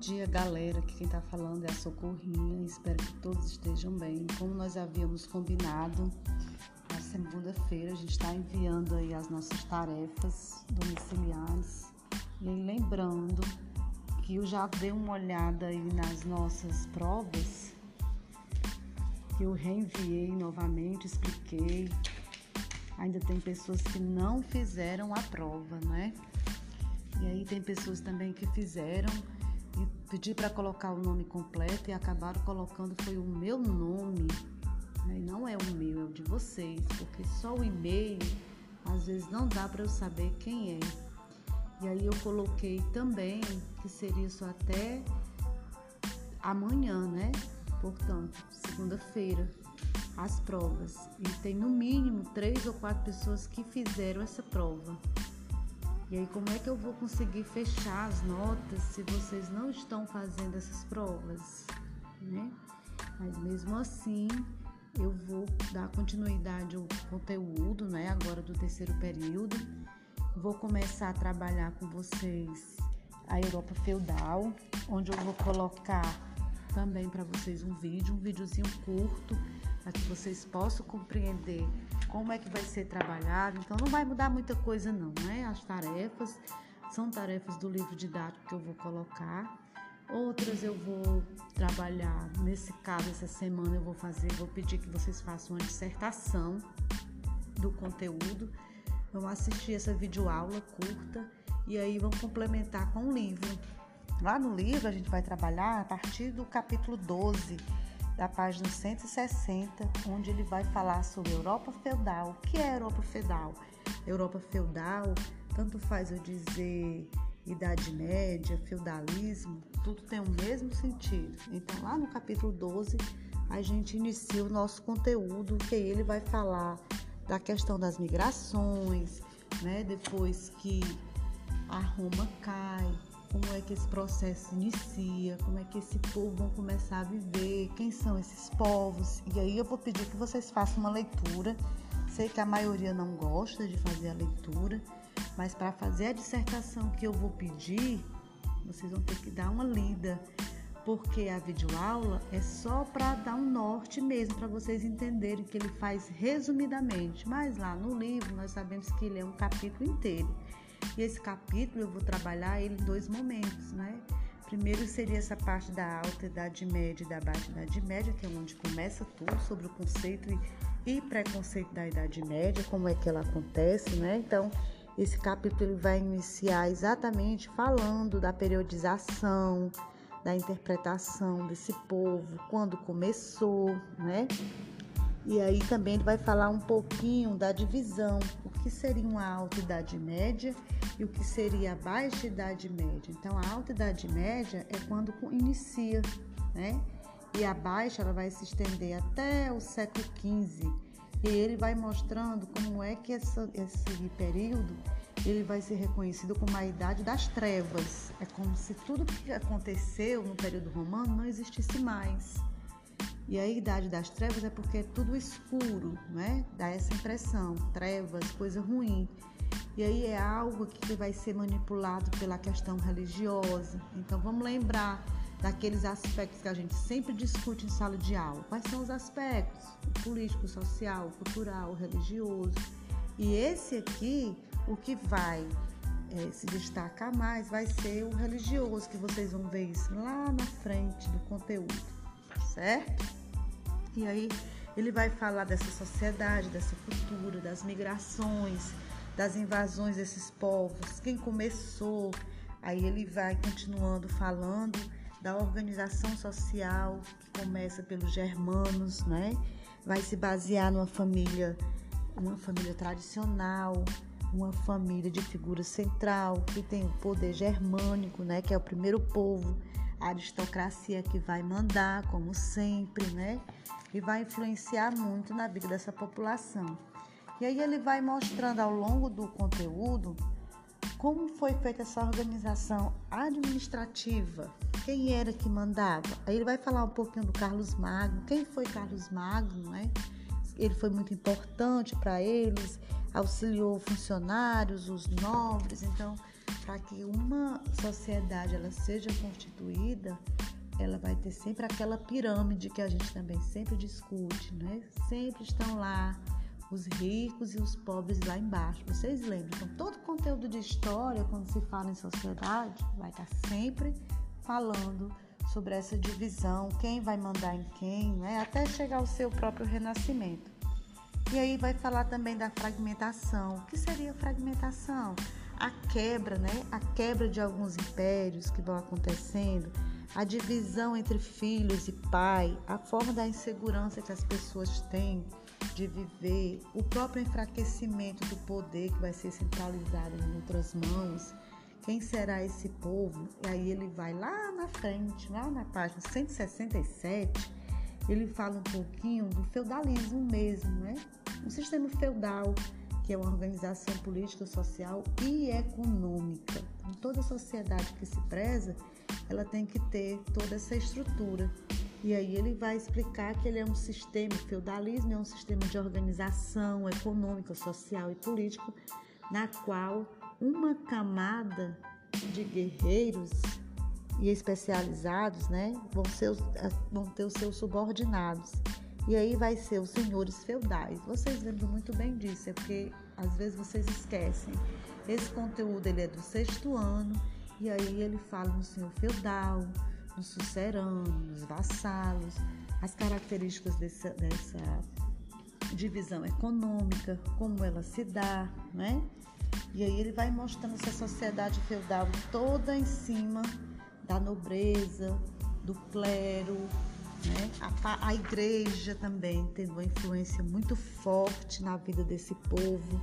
dia, galera. Aqui quem tá falando é a Socorrinha. Espero que todos estejam bem. Como nós havíamos combinado, na segunda-feira a gente está enviando aí as nossas tarefas domiciliares. E lembrando que eu já dei uma olhada aí nas nossas provas, que eu reenviei novamente, expliquei. Ainda tem pessoas que não fizeram a prova, né? E aí tem pessoas também que fizeram pedi para colocar o nome completo e acabaram colocando foi o meu nome. Né? Não é o meu, é o de vocês, porque só o e-mail às vezes não dá para eu saber quem é. E aí eu coloquei também que seria só até amanhã, né? Portanto, segunda-feira, as provas. E tem no mínimo três ou quatro pessoas que fizeram essa prova. E aí, como é que eu vou conseguir fechar as notas se vocês não estão fazendo essas provas, né? Mas mesmo assim, eu vou dar continuidade ao conteúdo, né? Agora do terceiro período. Vou começar a trabalhar com vocês a Europa feudal, onde eu vou colocar também para vocês um vídeo, um videozinho curto, para que vocês possam compreender como é que vai ser trabalhado. Então não vai mudar muita coisa não, né? As tarefas são tarefas do livro didático que eu vou colocar. Outras eu vou trabalhar, nesse caso essa semana eu vou fazer, vou pedir que vocês façam uma dissertação do conteúdo. Vão assistir essa videoaula curta e aí vão complementar com o livro. Lá no livro a gente vai trabalhar a partir do capítulo 12 da página 160, onde ele vai falar sobre Europa feudal. O que é Europa feudal? Europa feudal, tanto faz eu dizer Idade Média, feudalismo, tudo tem o mesmo sentido. Então, lá no capítulo 12, a gente inicia o nosso conteúdo, que ele vai falar da questão das migrações, né? Depois que a Roma cai, como é que esse processo inicia, como é que esse povo vão começar a viver, quem são esses povos. E aí eu vou pedir que vocês façam uma leitura. Sei que a maioria não gosta de fazer a leitura, mas para fazer a dissertação que eu vou pedir, vocês vão ter que dar uma lida, porque a videoaula é só para dar um norte mesmo, para vocês entenderem que ele faz resumidamente. Mas lá no livro nós sabemos que ele é um capítulo inteiro. Esse capítulo eu vou trabalhar ele em dois momentos, né? Primeiro seria essa parte da alta idade média e da baixa idade média, que é onde começa tudo sobre o conceito e preconceito da idade média, como é que ela acontece, né? Então, esse capítulo vai iniciar exatamente falando da periodização, da interpretação desse povo, quando começou, né? E aí também ele vai falar um pouquinho da divisão, o que seria uma alta idade média e o que seria a baixa idade média. Então a alta idade média é quando inicia, né? E a baixa ela vai se estender até o século XV. E ele vai mostrando como é que essa, esse período ele vai ser reconhecido como a idade das trevas. É como se tudo que aconteceu no período romano não existisse mais. E a idade das trevas é porque é tudo escuro, né? Dá essa impressão, trevas, coisa ruim. E aí é algo que vai ser manipulado pela questão religiosa. Então vamos lembrar daqueles aspectos que a gente sempre discute em sala de aula. Quais são os aspectos? O político, social, cultural, religioso. E esse aqui, o que vai é, se destacar mais vai ser o religioso, que vocês vão ver isso lá na frente do conteúdo, certo? E aí ele vai falar dessa sociedade, dessa cultura, das migrações, das invasões desses povos, quem começou. Aí ele vai continuando falando da organização social que começa pelos germanos, né? Vai se basear numa família, uma família tradicional, uma família de figura central que tem o poder germânico, né? Que é o primeiro povo, a aristocracia que vai mandar, como sempre, né? e vai influenciar muito na vida dessa população. E aí ele vai mostrando ao longo do conteúdo como foi feita essa organização administrativa, quem era que mandava. Aí ele vai falar um pouquinho do Carlos Magno, quem foi Carlos Magno, né? Ele foi muito importante para eles, auxiliou funcionários, os nobres. Então, para que uma sociedade ela seja constituída, ela vai ter sempre aquela pirâmide que a gente também sempre discute, né? Sempre estão lá os ricos e os pobres lá embaixo. Vocês lembram? Então, todo conteúdo de história, quando se fala em sociedade, vai estar sempre falando sobre essa divisão, quem vai mandar em quem, né? até chegar ao seu próprio renascimento. E aí vai falar também da fragmentação. O que seria fragmentação? A quebra, né? A quebra de alguns impérios que vão acontecendo, a divisão entre filhos e pai, a forma da insegurança que as pessoas têm de viver, o próprio enfraquecimento do poder que vai ser centralizado em outras mãos. Quem será esse povo? E aí ele vai lá na frente, lá na página 167, ele fala um pouquinho do feudalismo mesmo, né? Um sistema feudal que é uma organização política, social e econômica. Então, toda sociedade que se preza, ela tem que ter toda essa estrutura. E aí ele vai explicar que ele é um sistema, o feudalismo é um sistema de organização econômica, social e político, na qual uma camada de guerreiros e especializados, né, vão, ser, vão ter os seus subordinados. E aí vai ser os senhores feudais. Vocês lembram muito bem disso, é porque às vezes vocês esquecem. Esse conteúdo ele é do sexto ano e aí ele fala no senhor feudal, nos vassalos, as características dessa, dessa divisão econômica, como ela se dá, né? E aí ele vai mostrando essa sociedade feudal toda em cima da nobreza, do clero, né? a, a igreja também tendo uma influência muito forte na vida desse povo,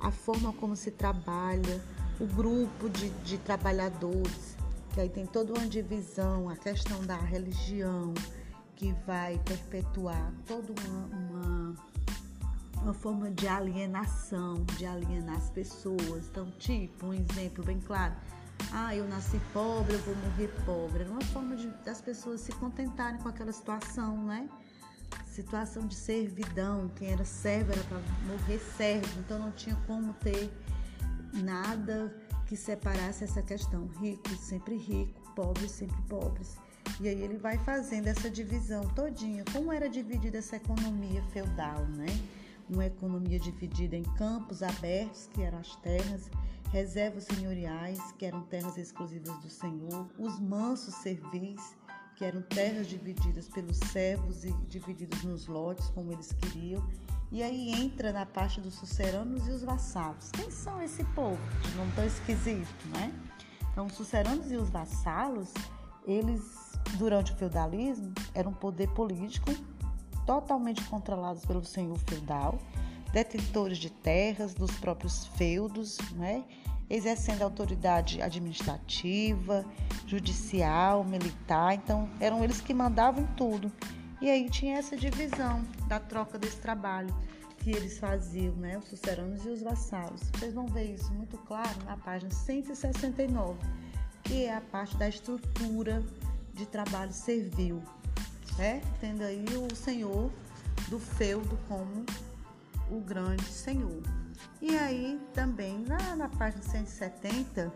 a forma como se trabalha, o grupo de, de trabalhadores, que aí tem toda uma divisão, a questão da religião, que vai perpetuar toda uma, uma, uma, forma de alienação, de alienar as pessoas. Então, tipo, um exemplo bem claro. Ah, eu nasci pobre, eu vou morrer pobre. Era uma forma de, das pessoas se contentarem com aquela situação, né? Situação de servidão. Quem era servo era para morrer servo, então não tinha como ter nada que separasse essa questão. Ricos sempre ricos, pobres sempre pobres. E aí ele vai fazendo essa divisão todinha. Como era dividida essa economia feudal, né? Uma economia dividida em campos abertos, que eram as terras, reservas senhoriais, que eram terras exclusivas do Senhor, os mansos servis, que eram terras divididas pelos servos e divididas nos lotes, como eles queriam, e aí entra na parte dos suceranos e os vassalos. Quem são esse povo? Não tão esquisito, né? Então, os suceranos e os vassalos, eles, durante o feudalismo, eram um poder político totalmente controlados pelo senhor feudal, detentores de terras, dos próprios feudos, né? exercendo autoridade administrativa, judicial, militar. Então, eram eles que mandavam tudo. E aí tinha essa divisão da troca desse trabalho que eles faziam, né? Os suceranos e os vassalos. Vocês vão ver isso muito claro na página 169, que é a parte da estrutura de trabalho servil, né? Tendo aí o senhor do feudo como o grande senhor. E aí também na página 170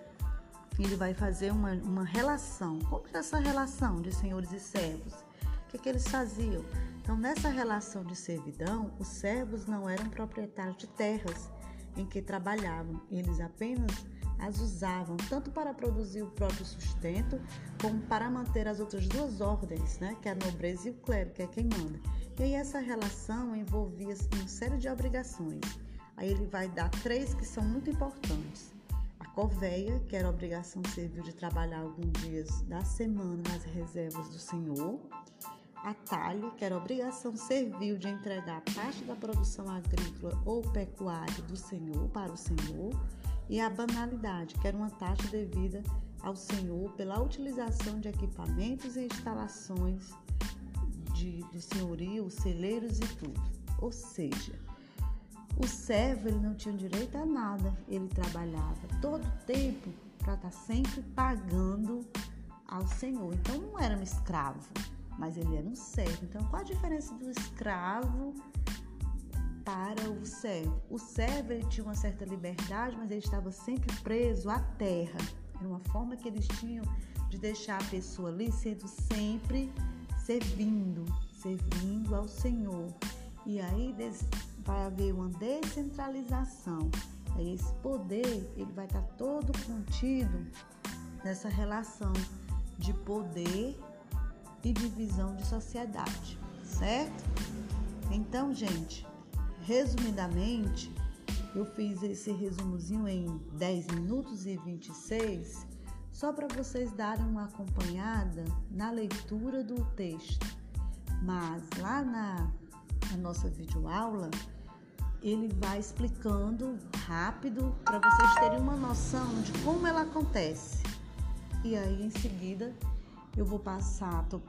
ele vai fazer uma, uma relação. Como é essa relação de senhores e servos? Que, que eles faziam? Então, nessa relação de servidão, os servos não eram proprietários de terras em que trabalhavam, eles apenas as usavam tanto para produzir o próprio sustento, como para manter as outras duas ordens, né, que é a nobreza e o clero, que é quem manda. E aí essa relação envolvia uma série de obrigações. Aí ele vai dar três que são muito importantes. A corveia, que era a obrigação servil de trabalhar alguns dias da semana nas reservas do Senhor a talha, que era obrigação servil de entregar parte da produção agrícola ou pecuária do senhor para o senhor, e a banalidade, que era uma taxa devida ao senhor pela utilização de equipamentos e instalações de, de senhorio, celeiros e tudo. Ou seja, o servo ele não tinha direito a nada, ele trabalhava todo o tempo para estar tá sempre pagando ao senhor. Então não era um escravo, mas ele era um servo. Então, qual a diferença do escravo para o servo. O servo ele tinha uma certa liberdade, mas ele estava sempre preso à terra. Era uma forma que eles tinham de deixar a pessoa ali sendo sempre servindo, servindo ao Senhor. E aí vai haver uma descentralização. Aí esse poder ele vai estar todo contido nessa relação de poder e divisão de sociedade, certo? Então, gente, resumidamente, eu fiz esse resumozinho em 10 minutos e 26, só para vocês darem uma acompanhada na leitura do texto. Mas lá na, na nossa videoaula, ele vai explicando rápido para vocês terem uma noção de como ela acontece. E aí em seguida eu vou passar, tô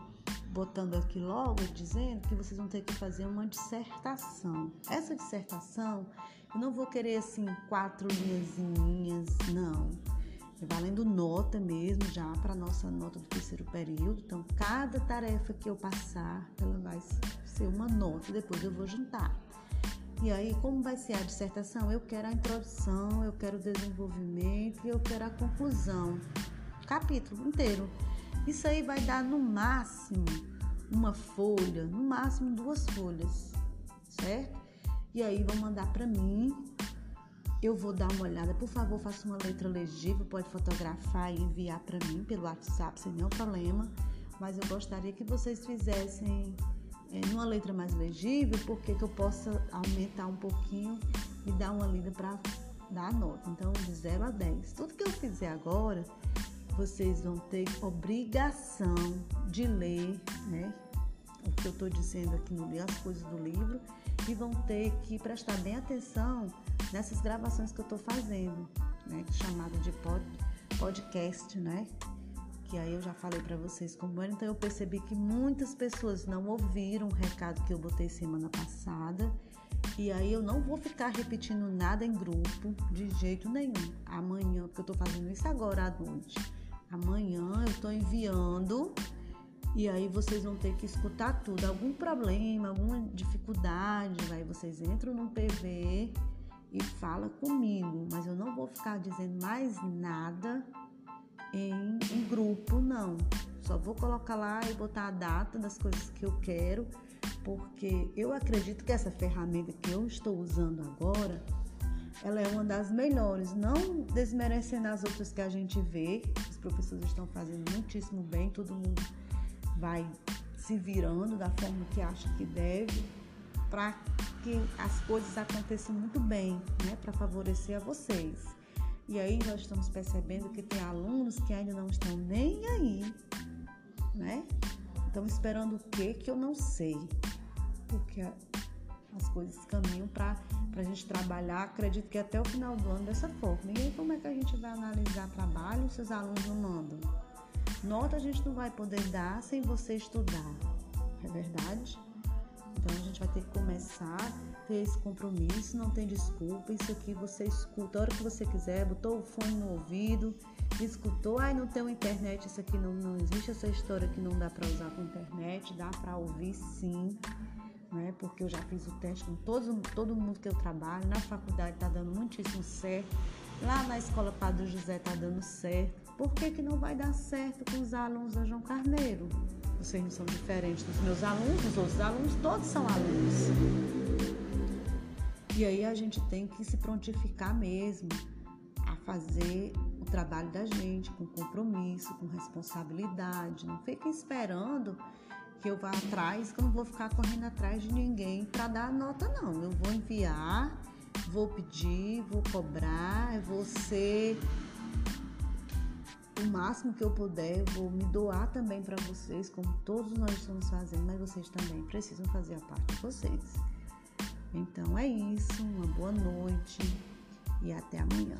botando aqui logo dizendo que vocês vão ter que fazer uma dissertação. Essa dissertação eu não vou querer assim quatro linhas, não. Valendo nota mesmo já para nossa nota do terceiro período. Então, cada tarefa que eu passar, ela vai ser uma nota, depois eu vou juntar. E aí, como vai ser a dissertação? Eu quero a introdução, eu quero o desenvolvimento e eu quero a conclusão. Capítulo inteiro. Isso aí vai dar no máximo uma folha, no máximo duas folhas, certo? E aí vão mandar para mim. Eu vou dar uma olhada. Por favor, faça uma letra legível, pode fotografar e enviar para mim pelo WhatsApp sem nenhum problema. Mas eu gostaria que vocês fizessem é, numa letra mais legível, porque que eu possa aumentar um pouquinho e dar uma lida para dar a nota. Então, de 0 a 10. Tudo que eu fizer agora, vocês vão ter obrigação de ler, né? O que eu estou dizendo aqui no livro, as coisas do livro, e vão ter que prestar bem atenção nessas gravações que eu estou fazendo, né? Chamada de pod, podcast, né? que aí eu já falei para vocês como era, então eu percebi que muitas pessoas não ouviram o recado que eu botei semana passada. E aí eu não vou ficar repetindo nada em grupo de jeito nenhum. Amanhã, porque eu tô fazendo isso agora à noite. Amanhã eu tô enviando e aí vocês vão ter que escutar tudo. Algum problema, alguma dificuldade, aí vocês entram no PV e fala comigo, mas eu não vou ficar dizendo mais nada em, em grupo, não. Só vou colocar lá e botar a data das coisas que eu quero, porque eu acredito que essa ferramenta que eu estou usando agora, ela é uma das melhores, não desmerecendo as outras que a gente vê. Os professores estão fazendo muitíssimo bem, todo mundo vai se virando da forma que acha que deve, para que as coisas aconteçam muito bem, né, para favorecer a vocês. E aí nós estamos percebendo que tem alunos que ainda não estão nem aí, né? Estão esperando o quê que eu não sei. Porque as coisas caminham para a gente trabalhar, acredito que até o final do ano dessa forma. E aí como é que a gente vai analisar trabalho se os alunos não mandam? Nota a gente não vai poder dar sem você estudar, é verdade? Então a gente vai ter que começar ter esse compromisso, não tem desculpa. Isso aqui você escuta a hora que você quiser, botou o fone no ouvido, escutou, ai não tem internet, isso aqui não, não existe essa história que não dá para usar com internet, dá para ouvir sim. Né? Porque eu já fiz o teste com todo, todo mundo que eu trabalho, na faculdade tá dando muitíssimo certo, lá na escola Padre José tá dando certo. Por que, que não vai dar certo com os alunos da João Carneiro? Vocês não são diferentes dos meus alunos, os outros alunos, todos são alunos. E aí a gente tem que se prontificar mesmo a fazer o trabalho da gente com compromisso, com responsabilidade. Não fiquem esperando que eu vá atrás, que eu não vou ficar correndo atrás de ninguém para dar nota, não. Eu vou enviar, vou pedir, vou cobrar, vou ser o máximo que eu puder, vou me doar também para vocês, como todos nós estamos fazendo, mas vocês também precisam fazer a parte de vocês. Então é isso, uma boa noite e até amanhã.